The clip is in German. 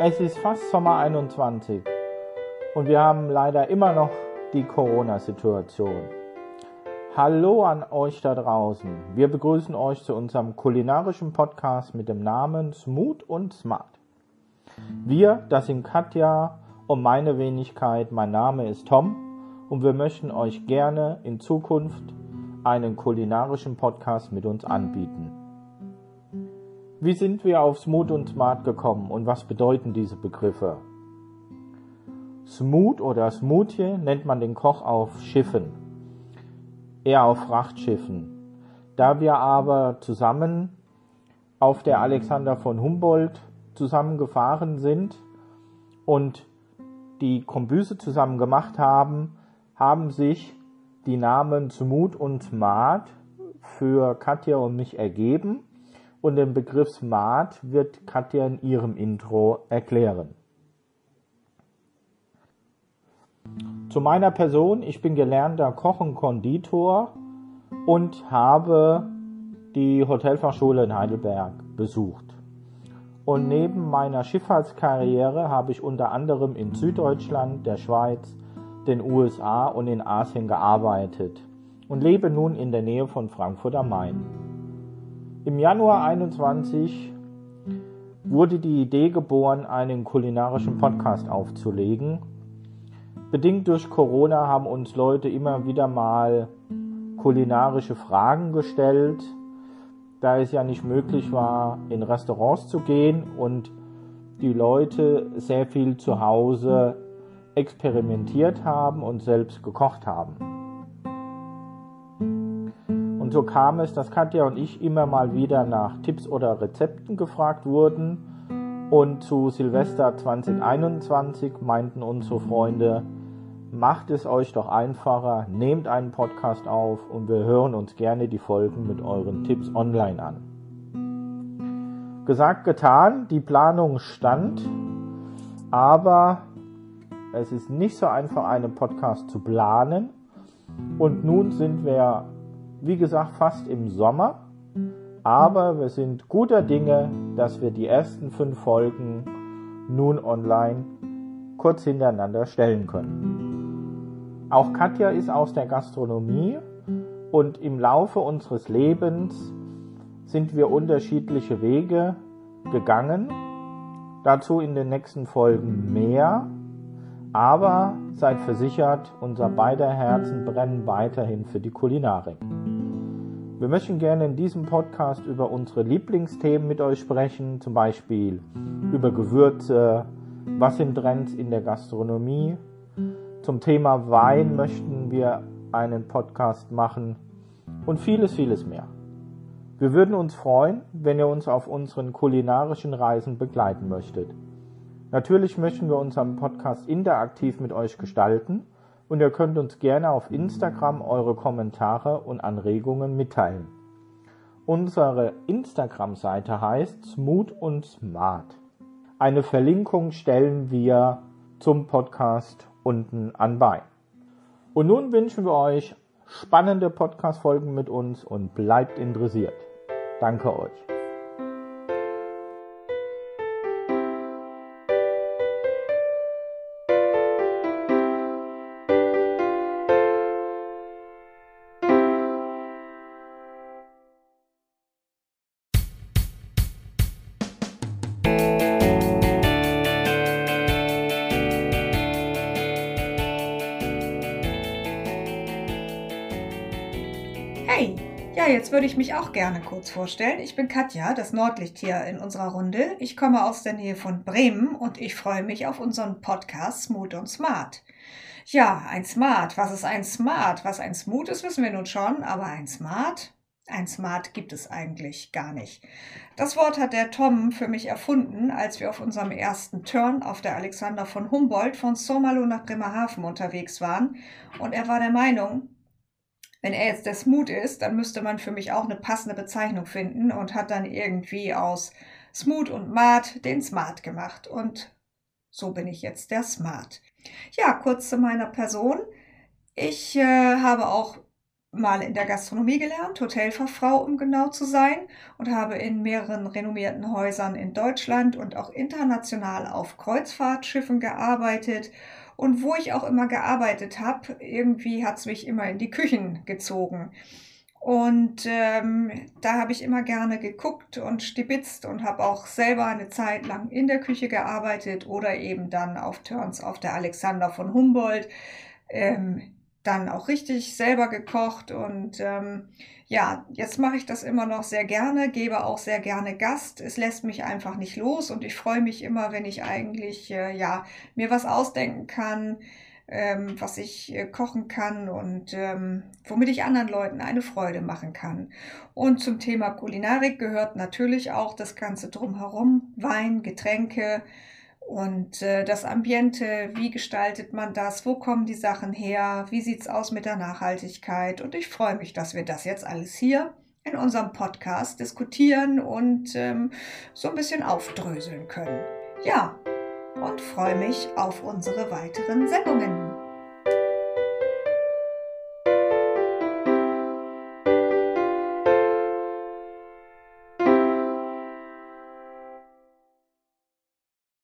Es ist fast Sommer 21 und wir haben leider immer noch die Corona-Situation. Hallo an euch da draußen. Wir begrüßen euch zu unserem kulinarischen Podcast mit dem Namen Smooth und Smart. Wir, das sind Katja und meine Wenigkeit. Mein Name ist Tom und wir möchten euch gerne in Zukunft einen kulinarischen Podcast mit uns anbieten. Wie sind wir auf Smooth und Smart gekommen und was bedeuten diese Begriffe? Smooth oder Smoothie nennt man den Koch auf Schiffen, eher auf Frachtschiffen. Da wir aber zusammen auf der Alexander von Humboldt zusammengefahren sind und die Kombüse zusammen gemacht haben, haben sich die Namen Smooth und Smart für Katja und mich ergeben und den Begriff Smart wird Katja in ihrem Intro erklären. Zu meiner Person, ich bin gelernter Koch und Konditor und habe die Hotelfachschule in Heidelberg besucht. Und neben meiner Schifffahrtskarriere habe ich unter anderem in Süddeutschland, der Schweiz, den USA und in Asien gearbeitet und lebe nun in der Nähe von Frankfurt am Main. Im Januar 21 wurde die Idee geboren, einen kulinarischen Podcast aufzulegen. Bedingt durch Corona haben uns Leute immer wieder mal kulinarische Fragen gestellt, da es ja nicht möglich war, in Restaurants zu gehen und die Leute sehr viel zu Hause experimentiert haben und selbst gekocht haben. Und so kam es, dass Katja und ich immer mal wieder nach Tipps oder Rezepten gefragt wurden. Und zu Silvester 2021 meinten unsere Freunde, macht es euch doch einfacher, nehmt einen Podcast auf und wir hören uns gerne die Folgen mit euren Tipps online an. Gesagt, getan, die Planung stand, aber es ist nicht so einfach, einen Podcast zu planen. Und nun sind wir wie gesagt, fast im Sommer. Aber wir sind guter Dinge, dass wir die ersten fünf Folgen nun online kurz hintereinander stellen können. Auch Katja ist aus der Gastronomie und im Laufe unseres Lebens sind wir unterschiedliche Wege gegangen. Dazu in den nächsten Folgen mehr. Aber seid versichert, unser beider Herzen brennen weiterhin für die Kulinarik. Wir möchten gerne in diesem Podcast über unsere Lieblingsthemen mit euch sprechen, zum Beispiel über Gewürze, was sind Trends in der Gastronomie. Zum Thema Wein möchten wir einen Podcast machen und vieles, vieles mehr. Wir würden uns freuen, wenn ihr uns auf unseren kulinarischen Reisen begleiten möchtet. Natürlich möchten wir unseren Podcast interaktiv mit euch gestalten und ihr könnt uns gerne auf Instagram eure Kommentare und Anregungen mitteilen. Unsere Instagram-Seite heißt Smooth und Smart. Eine Verlinkung stellen wir zum Podcast unten anbei. Und nun wünschen wir euch spannende Podcast-Folgen mit uns und bleibt interessiert. Danke euch. Jetzt würde ich mich auch gerne kurz vorstellen. Ich bin Katja, das Nordlicht hier in unserer Runde. Ich komme aus der Nähe von Bremen und ich freue mich auf unseren Podcast Smooth und Smart. Ja, ein Smart. Was ist ein Smart? Was ein Smooth ist, wissen wir nun schon, aber ein Smart? Ein Smart gibt es eigentlich gar nicht. Das Wort hat der Tom für mich erfunden, als wir auf unserem ersten Turn auf der Alexander von Humboldt von Sommerloh nach Bremerhaven unterwegs waren. Und er war der Meinung, wenn er jetzt der Smooth ist, dann müsste man für mich auch eine passende Bezeichnung finden und hat dann irgendwie aus Smooth und Mart den Smart gemacht. Und so bin ich jetzt der Smart. Ja, kurz zu meiner Person. Ich äh, habe auch mal in der Gastronomie gelernt, Hotelfachfrau, um genau zu sein, und habe in mehreren renommierten Häusern in Deutschland und auch international auf Kreuzfahrtschiffen gearbeitet. Und wo ich auch immer gearbeitet habe, irgendwie hat es mich immer in die Küchen gezogen. Und ähm, da habe ich immer gerne geguckt und stibitzt und habe auch selber eine Zeit lang in der Küche gearbeitet oder eben dann auf Turns auf der Alexander von Humboldt. Ähm, dann auch richtig selber gekocht und ähm, ja, jetzt mache ich das immer noch sehr gerne, gebe auch sehr gerne Gast. Es lässt mich einfach nicht los und ich freue mich immer, wenn ich eigentlich äh, ja mir was ausdenken kann, ähm, was ich äh, kochen kann und ähm, womit ich anderen Leuten eine Freude machen kann. Und zum Thema Kulinarik gehört natürlich auch das Ganze drumherum, Wein, Getränke und äh, das Ambiente, wie gestaltet man das, wo kommen die Sachen her, wie sieht es aus mit der Nachhaltigkeit. Und ich freue mich, dass wir das jetzt alles hier in unserem Podcast diskutieren und ähm, so ein bisschen aufdröseln können. Ja, und freue mich auf unsere weiteren Sendungen.